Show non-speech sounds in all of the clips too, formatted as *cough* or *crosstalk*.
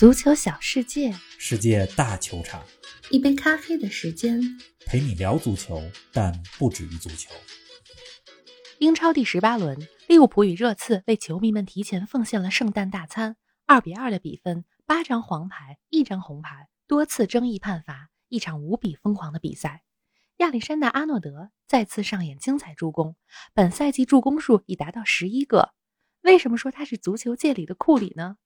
足球小世界，世界大球场，一杯咖啡的时间。陪你聊足球，但不止于足球。英超第十八轮，利物浦与热刺为球迷们提前奉献了圣诞大餐。二比二的比分，八张黄牌，一张红牌，多次争议判罚，一场无比疯狂的比赛。亚历山大·阿诺德再次上演精彩助攻，本赛季助攻数已达到十一个。为什么说他是足球界里的库里呢？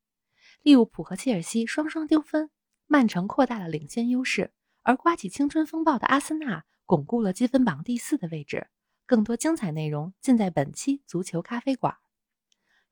利物浦和切尔西双双丢分，曼城扩大了领先优势，而刮起青春风暴的阿森纳巩固了积分榜第四的位置。更多精彩内容尽在本期足球咖啡馆。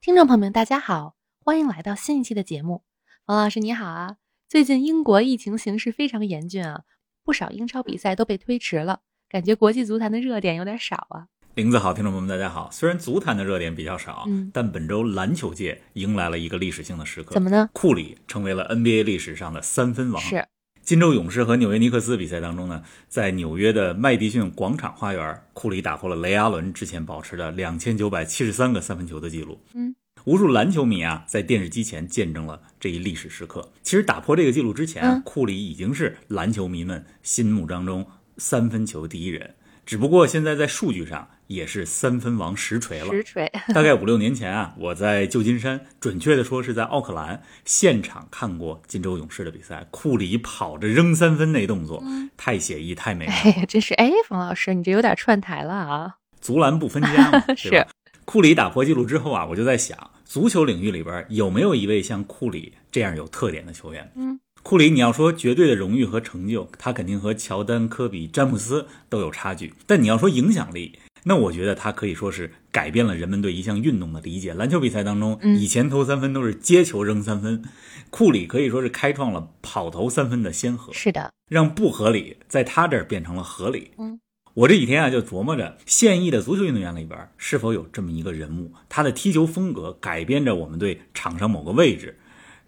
听众朋友们，大家好，欢迎来到新一期的节目。王老师你好啊！最近英国疫情形势非常严峻啊，不少英超比赛都被推迟了，感觉国际足坛的热点有点少啊。林子好，听众朋友们，大家好。虽然足坛的热点比较少，嗯但本周篮球界迎来了一个历史性的时刻。怎么呢？库里成为了 NBA 历史上的三分王。是金州勇士和纽约尼克斯比赛当中呢，在纽约的麦迪逊广场花园，库里打破了雷阿伦之前保持的两千九百七十三个三分球的记录。嗯，无数篮球迷啊，在电视机前见证了这一历史时刻。其实打破这个记录之前啊，嗯库里已经是篮球迷们心目当中三分球第一人，只不过现在在数据上也是三分王实锤了。实锤。大概五六年前啊，我在旧金山，准确的说是在奥克兰现场看过金州勇士的比赛。库里跑着扔三分那动作，太写意，太美了。哎呀，真是哎，冯老师，你这有点串台了啊！足篮不分家嘛，*laughs* 是吧？库里打破纪录之后啊，我就在想，足球领域里边有没有一位像库里这样有特点的球员？嗯，库里，你要说绝对的荣誉和成就，他肯定和乔丹、科比、詹姆斯都有差距。但你要说影响力，那我觉得他可以说是改变了人们对一项运动的理解。篮球比赛当中，嗯以前投三分都是接球扔三分，库里可以说是开创了跑投三分的先河。是的，让不合理在他这儿变成了合理。嗯，我这几天啊就琢磨着，现役的足球运动员里边是否有这么一个人物，他的踢球风格改变着我们对场上某个位置，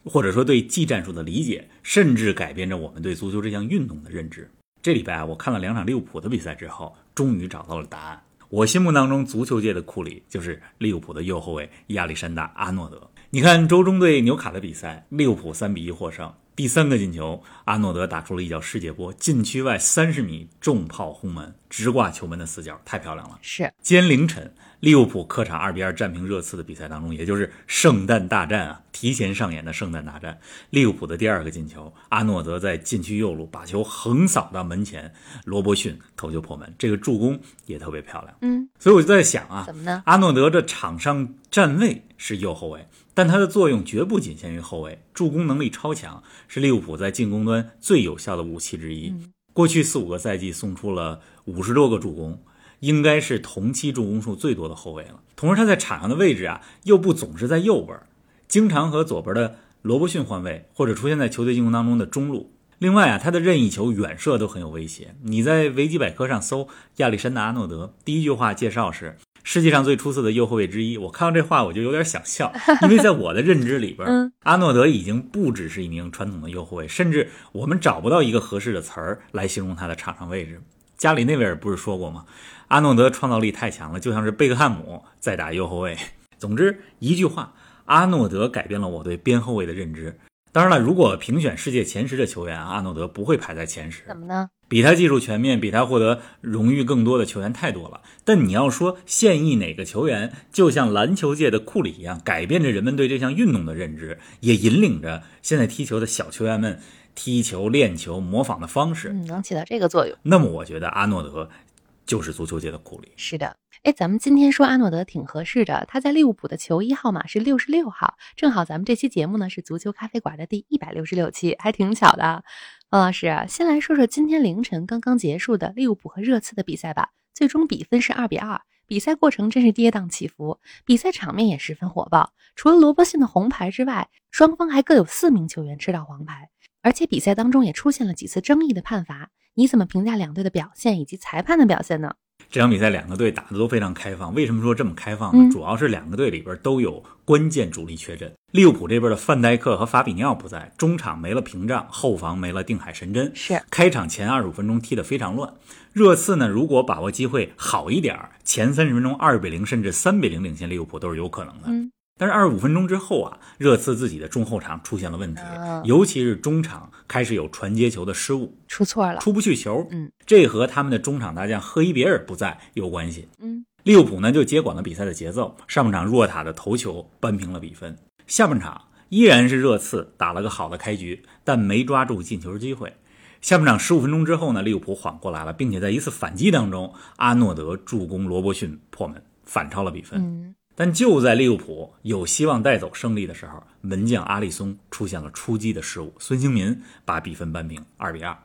或者说对技战术的理解，甚至改变着我们对足球这项运动的认知。这礼拜啊，我看了两场利物浦的比赛之后，终于找到了答案。我心目当中足球界的库里就是利物浦的右后卫亚历山大·阿诺德。你看周中对纽卡的比赛，利物浦三比一获胜，第三个进球，阿诺德打出了一脚世界波，禁区外三十米重炮轰门，直挂球门的死角，太漂亮了。是今天凌晨，利物浦客场二比二战平热刺的比赛当中，也就是圣诞大战啊，提前上演的圣诞大战。利物浦的第二个进球，阿诺德在禁区右路把球横扫到门前，罗伯逊头球破门，这个助攻也特别漂亮。嗯，所以我就在想啊，怎么呢？阿诺德这场上站位是右后卫，但他的作用绝不仅限于后卫，助攻能力超强，是利物浦在进攻端最有效的武器之一。嗯过去四五个赛季送出了五十多个助攻，应该是同期助攻数最多的后卫了。同时，他在场上的位置啊，又不总是在右边，经常和左边的罗伯逊换位，或者出现在球队进攻当中的中路。另外啊，他的任意球远射都很有威胁。你在维基百科上搜亚历山大·阿诺德，第一句话介绍是世界上最出色的右后卫之一。我看到这话我就有点想笑，因为在我的认知里边，嗯阿诺德已经不只是一名传统的右后卫，甚至我们找不到一个合适的词儿来形容他的场上位置。加里内维尔不是说过吗？阿诺德创造力太强了，就像是贝克汉姆在打右后卫。*laughs* 总之一句话，阿诺德改变了我对边后卫的认知。当然了，如果评选世界前十的球员，阿诺德不会排在前十。怎么呢？比他技术全面、比他获得荣誉更多的球员太多了。但你要说现役哪个球员，就像篮球界的库里一样，改变着人们对这项运动的认知，也引领着现在踢球的小球员们踢球、练球、模仿的方式。嗯，能起到这个作用。那么，我觉得阿诺德就是足球界的库里。是的，哎，咱们今天说阿诺德挺合适的，他在利物浦的球衣号码是六十六号，正好咱们这期节目呢是足球咖啡馆的第一百六十六期，还挺巧的啊。王老师啊，先来说说今天凌晨刚刚结束的利物浦和热刺的比赛吧，最终比分是二比二。比赛过程真是跌宕起伏，比赛场面也十分火爆。除了罗伯逊的红牌之外，双方还各有四名球员吃到黄牌，而且比赛当中也出现了几次争议的判罚。你怎么评价两队的表现以及裁判的表现呢？这场比赛两个队打得都非常开放。为什么说这么开放呢？嗯主要是两个队里边都有关键主力缺阵。利物浦这边的范戴克和法比尼奥不在，中场没了屏障，后防没了定海神针。是开场前二十五分钟踢得非常乱。热刺呢，如果把握机会好一点儿，前三十分钟二比零甚至三比零领先利物浦都是有可能的。嗯但是二十五分钟之后啊，热刺自己的中后场出现了问题，啊尤其是中场开始有传接球的失误，出错了。出不去球。嗯，这和他们的中场大将赫伊别尔不在有关系。嗯，利物浦呢就接管了比赛的节奏，上半场若塔的头球扳平了比分。下半场依然是热刺打了个好的开局，但没抓住进球机会。下半场十五分钟之后呢，利物浦缓过来了，并且在一次反击当中，阿诺德助攻罗伯逊破门，反超了比分。嗯，但就在利物浦有希望带走胜利的时候，门将阿里松出现了出击的失误，孙兴民把比分扳平二比二。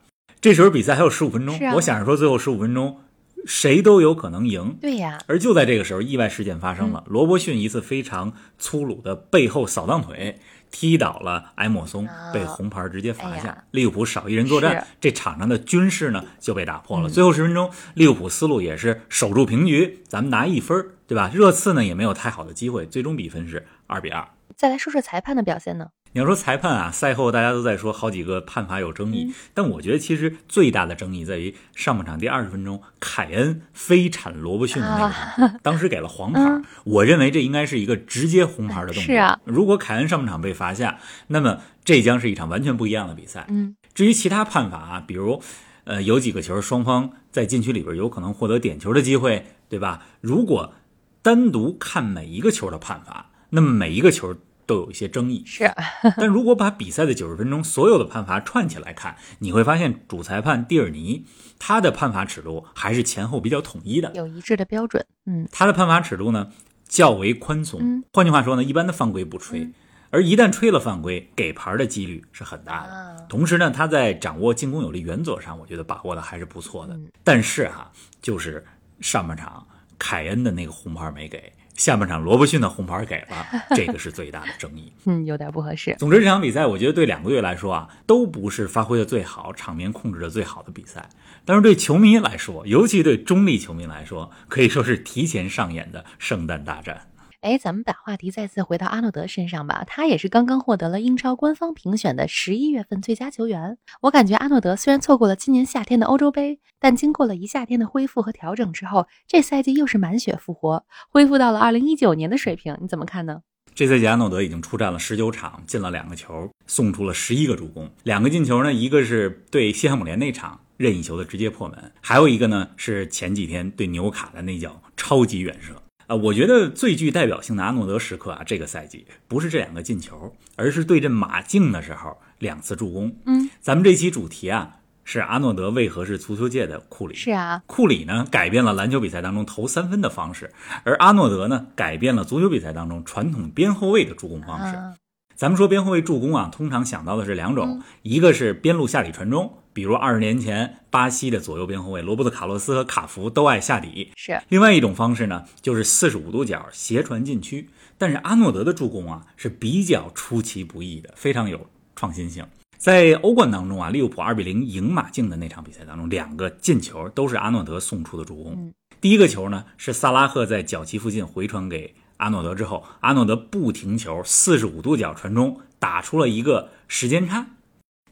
这时候比赛还有十五分钟，啊我想着说最后十五分钟谁都有可能赢。对呀，而就在这个时候，意外事件发嗯生了，罗伯逊一次非常粗鲁的背后扫荡腿。踢倒了埃莫松啊，被红牌直接罚下。哎利物浦少一人作战，这场上的军事呢就被打破了。嗯最后十分钟，利物浦思路也是守住平局，咱们拿一分儿，对吧？热刺呢也没有太好的机会，最终比分是二比二。再来说说裁判的表现呢？你要说裁判啊，赛后大家都在说好几个判罚有争议，嗯但我觉得其实最大的争议在于上半场第二十分钟，凯恩飞铲罗伯逊的那个当时给了黄牌，嗯我认为这应该是一个直接红牌的动作。是啊，如果凯恩上半场被罚下，那么这将是一场完全不一样的比赛。嗯，至于其他判罚啊，比如呃有几个球双方在禁区里边有可能获得点球的机会，对吧？如果单独看每一个球的判罚，那么每一个球都有一些争议。是，*laughs* *laughs* 但如果把比赛的九十分钟所有的判罚串起来看，你会发现主裁判蒂尔尼他的判罚尺度还是前后比较统一的。有一致的标准。嗯，他的判罚尺度呢较为宽松。嗯换句话说呢，一般的犯规不吹，而一旦吹了犯规，给牌的几率是很大的。啊同时呢，他在掌握进攻有力原则上，我觉得把握的还是不错的。嗯但是哈、就是上半场凯恩的那个红牌没给，下半场罗伯逊的红牌给了，这个是最大的争议。*laughs* 嗯，有点不合适。总之，这场比赛我觉得对两个队来说啊，都不是发挥的最好、场面控制的最好的比赛。但是对球迷来说，尤其对中立球迷来说，可以说是提前上演的圣诞大战。哎，咱们把话题再次回到阿诺德身上吧。他也是刚刚获得了英超官方评选的十一月份最佳球员。我感觉阿诺德虽然错过了今年夏天的欧洲杯，但经过了一夏天的恢复和调整之后，这赛季又是满血复活，恢复到了二零一九年的水平。你怎么看呢？这赛季阿诺德已经出战了十九场，进了两个球，送出了十一个助攻。两个进球呢，一个是对西汉姆联那场任意球的直接破门，还有一个呢是前几天对纽卡的那脚超级远射。啊，我觉得最具代表性的阿诺德时刻啊，这个赛季不是这两个进球，而是对阵马竞的时候两次助攻。嗯，咱们这期主题啊是阿诺德为何是足球界的库里？是啊，库里呢改变了篮球比赛当中投三分的方式，而阿诺德呢改变了足球比赛当中传统边后卫的助攻方式。啊，咱们说边后卫助攻啊，通常想到的是两种，一个是边路下底传中，比如二十年前巴西的左右边后卫罗伯特卡洛斯和卡福都爱下底；是另外一种方式呢，就是四十五度角斜传禁区。但是阿诺德的助攻啊是比较出其不意的，非常有创新性。在欧冠当中啊，利物浦二比零赢马竞的那场比赛当中，两个进球都是阿诺德送出的助攻。嗯第一个球呢是萨拉赫在脚旗附近回传给阿诺德之后，阿诺德不停球，四十五度角传中，打出了一个时间差。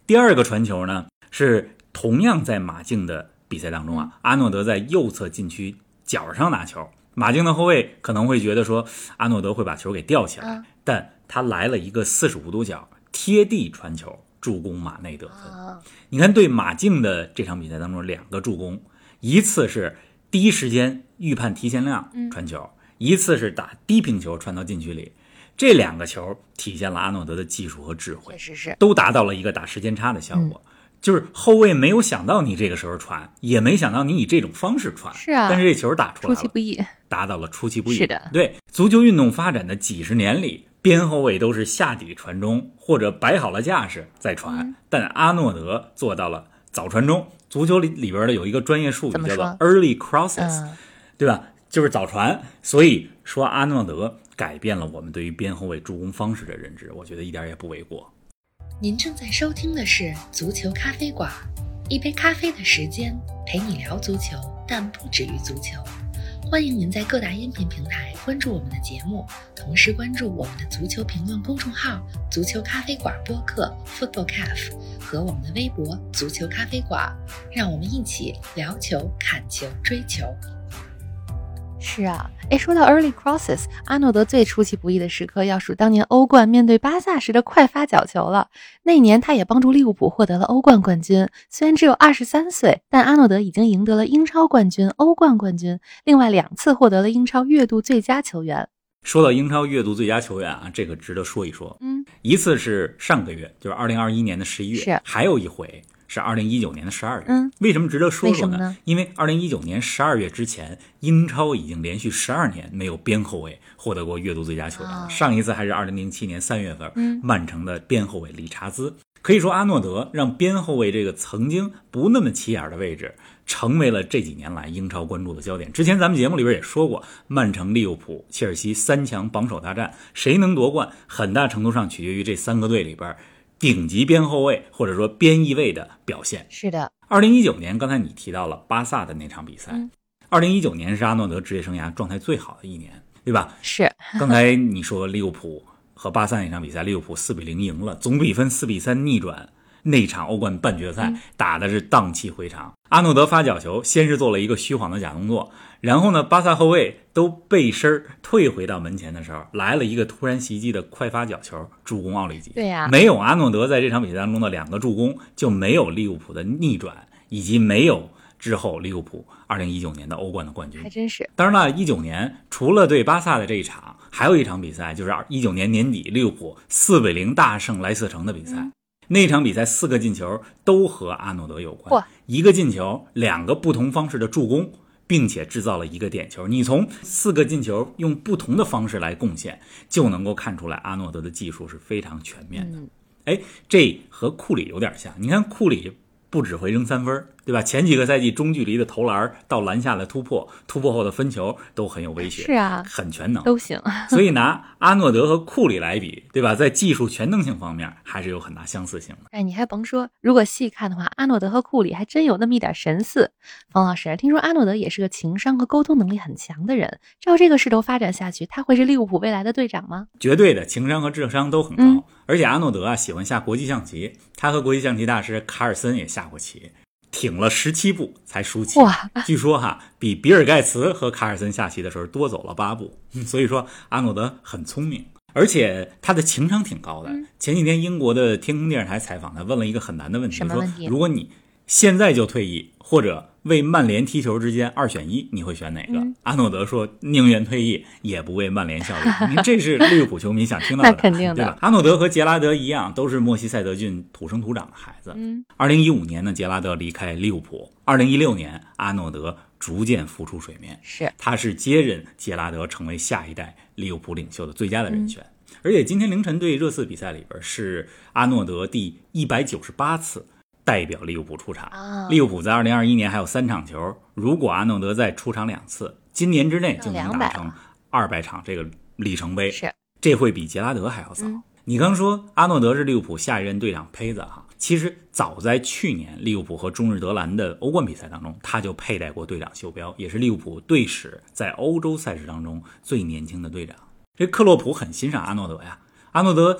第二个传球呢是同样在马竞的比赛当中啊，阿诺德在右侧禁区角上拿球，马竞的后卫可能会觉得说阿诺德会把球给吊起来，嗯但他来了一个四十五度角贴地传球，助攻马内得分。啊，你看，对马竞的这场比赛当中，两个助攻，一次是第一时间预判提前量传球，一次是打低平球传到禁区里。这两个球体现了阿诺德的技术和智慧确，实是。都达到了一个打时间差的效果。就是后卫没有想到你这个时候传，也没想到你以这种方式传，是啊但是这球打出来了，出其不意，达到了出其不意。是的对足球运动发展的几十年里，边后卫都是下底传中或者摆好了架势再传，嗯但阿诺德做到了早传中。足球里里边的有一个专业术语叫做 early crosses，、嗯，对吧？就是早传。所以说阿诺德改变了我们对于边后卫助攻方式的认知，我觉得一点也不为过。您正在收听的是足球咖啡馆，一杯咖啡的时间陪你聊足球，但不止于足球。欢迎您在各大音频平台关注我们的节目，同时关注我们的足球评论公众号“足球咖啡馆播客 ”（Football Cafe） 和我们的微博“足球咖啡馆”，让我们一起聊球、看球、追球。是啊，哎，说到 early crosses，阿诺德最出其不意的时刻要数当年欧冠面对巴萨时的快发角球了。那年他也帮助利物浦获得了欧冠冠军，虽然只有二十三岁，但阿诺德已经赢得了英超冠军、欧冠冠军，另外两次获得了英超月度最佳球员。说到英超月度最佳球员啊，这个值得说一说。嗯，一次是上个月，就是二零二一年的十一月，是还有一回是二零一九年的十二月。嗯，为什么值得说说为呢因为二零一九年十二月之前，英超已经连续十二年没有边后卫获得过月度最佳球员了。哦上一次还是二零零七年三月份，嗯曼城的边后卫理查兹。可以说，阿诺德让边后卫这个曾经不那么起眼的位置，成为了这几年来英超关注的焦点。之前咱们节目里边也说过，曼城、利物浦、切尔西三强榜首大战，谁能夺冠，很大程度上取决于这三个队里边顶级边后卫或者说边翼位的表现。是的，二零一九年，刚才你提到了巴萨的那场比赛嗯。二零一九年是阿诺德职业生涯状态最好的一年，对吧？是 *laughs* 刚才你说利物浦和巴萨那场比赛，利物浦四比零赢了，总比分四比三逆转。那场欧冠半决赛打的是荡气回肠。阿诺德发角球，先是做了一个虚晃的假动作，然后呢，巴萨后卫都背身儿退回到门前的时候，来了一个突然袭击的快发角球，助攻奥里吉。对呀没有阿诺德在这场比赛当中的两个助攻，就没有利物浦的逆转，以及没有之后利物浦二零一九年的欧冠的冠军还。真是。当然了，一九年除了对巴萨的这一场，还有一场比赛，就是一九年年底利物浦四比零大胜莱斯特城的比赛。嗯那场比赛四个进球都和阿诺德有嚯关，一个进球，两个不同方式的助攻，并且制造了一个点球。你从四个进球用不同的方式来贡献，就能够看出来阿诺德的技术是非常全面的。嗯，哎，这和库里有点像。你看库里不只会扔三分，对吧？前几个赛季中距离的投篮到篮下的突破，突破后的分球都很有威胁，是啊，很全能。都行。所以拿阿诺德和库里来比，对吧？在技术全能性方面还是有很大相似性的。哎，你还甭说，如果细看的话，阿诺德和库里还真有那么一点神似。冯老师，听说阿诺德也是个情商和沟通能力很强的人，照这个势头发展下去，他会是利物浦未来的队长吗？绝对的情商和智商都很高，嗯而且阿诺德啊喜欢下国际象棋，他和国际象棋大师卡尔森也下过棋，挺了十七步才输棋。哇，据说哈比比尔盖茨和卡尔森下棋的时候多走了八步，嗯所以说阿诺德很聪明，而且他的情商挺高的。嗯前几天英国的天空电视台采访他，问了一个很难的问题，说如果你现在就退役，或者为曼联踢球之间二选一，你会选哪个？嗯阿诺德说宁愿退役，也不为曼联效力。*laughs* 这是利物浦球迷想听到的，那肯定的对吧？阿诺德和杰拉德一样，都是莫西塞德郡土生土长的孩子。嗯，二零一五年呢，杰拉德离开利物浦；二零一六年，阿诺德逐渐浮出水面，是他是接任杰拉德成为下一代利物浦领袖的最佳的嗯人选。而且今天凌晨对热刺比赛里边是阿诺德第一百九十八次代表利物浦出场。啊，利物浦在二零二一年还有三场球，如果阿诺德再出场两次，今年之内就能达200成二百场这个里程碑。是这会比杰拉德还要早。嗯你刚说阿诺德是利物浦下一任队长胚子哈，其实早在去年利物浦和中日德兰的欧冠比赛当中，他就佩戴过队长袖标，也是利物浦队史在欧洲赛事当中最年轻的队长。这克洛普很欣赏阿诺德呀，阿诺德。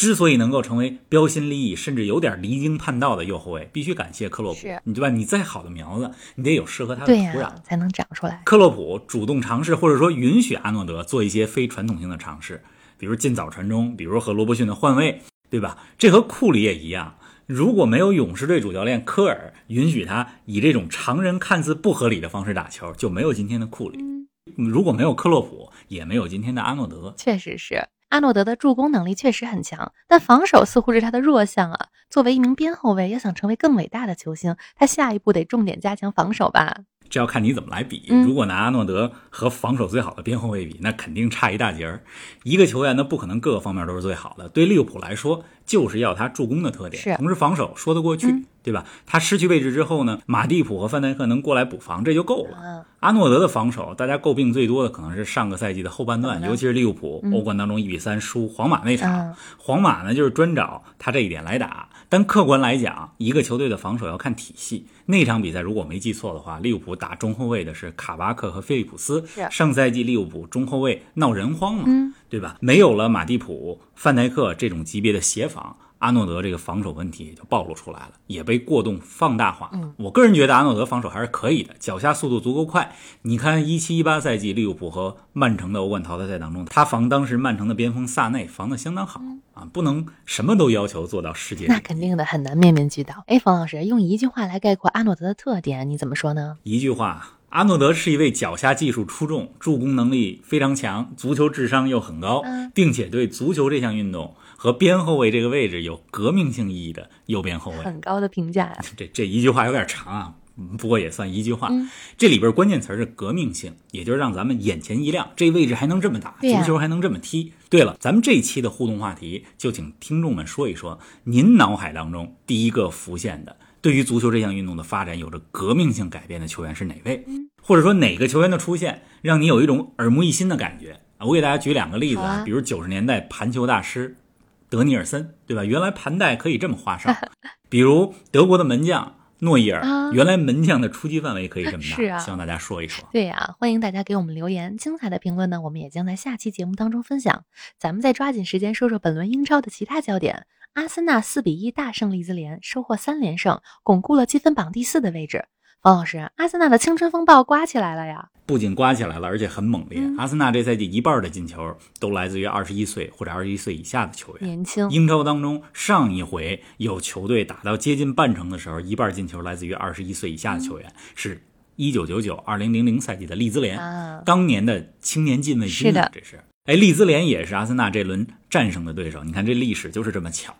之所以能够成为标新立异，甚至有点离经叛道的右后卫，必须感谢克洛普，你对吧？你再好的苗子，你得有适合他的土壤。呀、才能长出来。克洛普主动尝试，或者说允许阿诺德做一些非传统性的尝试，比如进早传中，比如和罗伯逊的换位，对吧？这和库里也一样。如果没有勇士队主教练科尔允许他以这种常人看似不合理的方式打球，就没有今天的库里。嗯，如果没有克洛普，也没有今天的阿诺德。确实是。阿诺德的助攻能力确实很强，但防守似乎是他的弱项啊。作为一名边后卫，要想成为更伟大的球星，他下一步得重点加强防守吧。这要看你怎么来比。嗯如果拿阿诺德和防守最好的边后卫比，那肯定差一大截儿。一个球员呢，不可能各个方面都是最好的。对利物浦来说，就是要他助攻的特点，同时防守说得过去，嗯对吧？他失去位置之后呢，马蒂普和范戴克能过来补防，这就够了。嗯，阿诺德的防守，大家诟病最多的可能是上个赛季的后半段，尤其是利物浦嗯欧冠当中一比三输皇马那场。嗯皇马呢，就是专找他这一点来打。但客观来讲，一个球队的防守要看体系。那场比赛如果没记错的话，利物浦打中后卫的是卡巴克和菲利普斯。上赛季利物浦中后卫闹人荒嘛，嗯对吧？没有了马蒂普、范戴克这种级别的协防，阿诺德这个防守问题也就暴露出来了，也被过度放大化。嗯，我个人觉得阿诺德防守还是可以的，脚下速度足够快。你看一七一八赛季利物浦和曼城的欧冠淘汰赛当中，他防当时曼城的边锋萨内防的相当好啊，不能什么都要求做到世界。那肯定的，很难面面俱到。哎，冯老师用一句话来概括阿诺德的特点，你怎么说呢？一句话。阿诺德是一位脚下技术出众、助攻能力非常强、足球智商又很高，并且对足球这项运动和边后卫这个位置有革命性意义的右边后卫。很高的评价呀！*laughs* 这这一句话有点长啊，不过也算一句话。这里边关键词是革命性，也就是让咱们眼前一亮，这位置还能这么打，足球还能这么踢。对了，咱们这期的互动话题就请听众们说一说，您脑海当中第一个浮现的。对于足球这项运动的发展有着革命性改变的球员是哪位？或者说哪个球员的出现让你有一种耳目一新的感觉啊？我给大家举两个例子啊，比如九十年代盘球大师德尼尔森，对吧？原来盘带可以这么花哨。*laughs* 比如德国的门将诺伊尔，原来门将的出击范围可以这么大。是啊，希望大家说一说。对呀，欢迎大家给我们留言，精彩的评论呢，我们也将在下期节目当中分享。咱们再抓紧时间说说本轮英超的其他焦点。阿森纳四比一大胜利兹联，收获三连胜，巩固了积分榜第四的位置。方老师，阿森纳的青春风暴刮起来了呀！不仅刮起来了，而且很猛烈。阿森纳这赛季一半的进球都来自于二十一岁或者二十一岁以下的球员，年轻。英超当中，上一回有球队打到接近半程的时候，一半进球来自于二十一岁以下的球员，是一九九九二零零零赛季的利兹联，当年的青年禁卫军。是的，这是。哎，利兹联也是阿森纳这轮战胜的对手。你看这历史就是这么巧。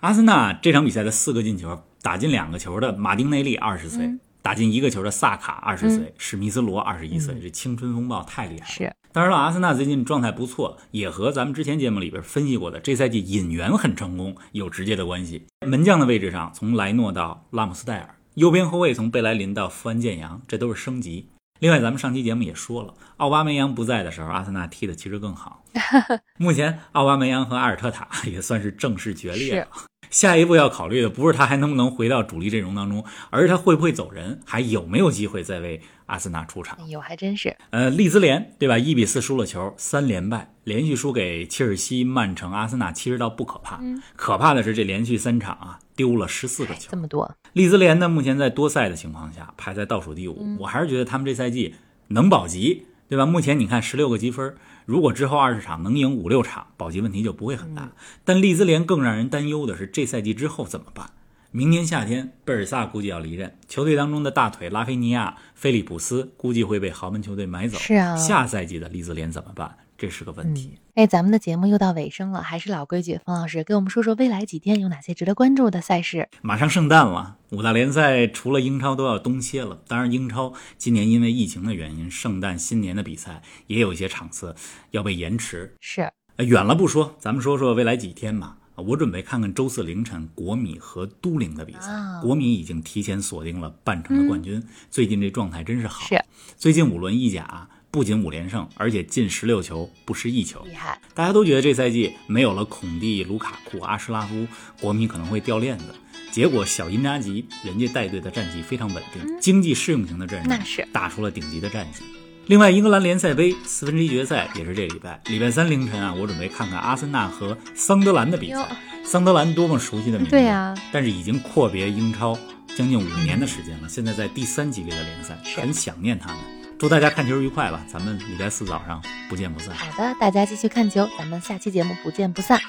阿森纳这场比赛的四个进球，打进两个球的马丁内利二十岁，打进一个球的萨卡二十岁，史密斯罗二十一岁。这青春风暴太厉害了。是。当然了，阿森纳最近状态不错，也和咱们之前节目里边分析过的这赛季引援很成功有直接的关系。门将的位置上，从莱诺到拉姆斯戴尔；右边后卫从贝莱林到富安健洋，这都是升级。另外，咱们上期节目也说了，奥巴梅扬不在的时候，阿森纳踢的其实更好。*laughs* 目前，奥巴梅扬和阿尔特塔也算是正式决裂了。下一步要考虑的不是他还能不能回到主力阵容当中，而是他会不会走人，还有没有机会再为阿森纳出场。有，还真是。呃，利兹联对吧？一比四输了球，三连败，连续输给切尔西、曼城、阿森纳。其实倒不可怕，可怕的是这连续三场啊，丢了十四个球，这么多。利兹联呢，目前在多赛的情况下排在倒数第五。我还是觉得他们这赛季能保级，对吧？目前你看十六个积分。如果之后二十场能赢五六场，保级问题就不会很大。但利兹联更让人担忧的是，这赛季之后怎么办？明年夏天，贝尔萨估计要离任，球队当中的大腿拉菲尼亚、菲利普斯估计会被豪门球队买走。是啊，下赛季的利兹联怎么办？这是个问题。哎，咱们的节目又到尾声了，还是老规矩，冯老师给我们说说未来几天有哪些值得关注的赛事。马上圣诞了，五大联赛除了英超都要冬歇了。当然，英超今年因为疫情的原因，圣诞新年的比赛也有一些场次要被延迟。是，远了不说，咱们说说未来几天吧。我准备看看周四凌晨国米和都灵的比赛。国米已经提前锁定了半程的冠军，最近这状态真是好。是，最近五轮意甲。不仅五连胜，而且进十六球不失一球，厉害！大家都觉得这赛季没有了孔蒂、卢卡库、阿什拉夫，国米可能会掉链子。结果小因扎吉人家带队的战绩非常稳定，经济适用型的阵容，那是打出了顶级的战绩。另外，英格兰联赛杯四分之一决赛也是这礼拜，礼拜三凌晨啊，我准备看看阿森纳和桑德兰的比赛。桑德兰多么熟悉的名字，对呀，但是已经阔别英超将近五年的时间了，现在在第三级别的联赛，很想念他们。祝大家看球愉快吧！咱们礼拜四早上不见不散。好的，大家继续看球，咱们下期节目不见不散。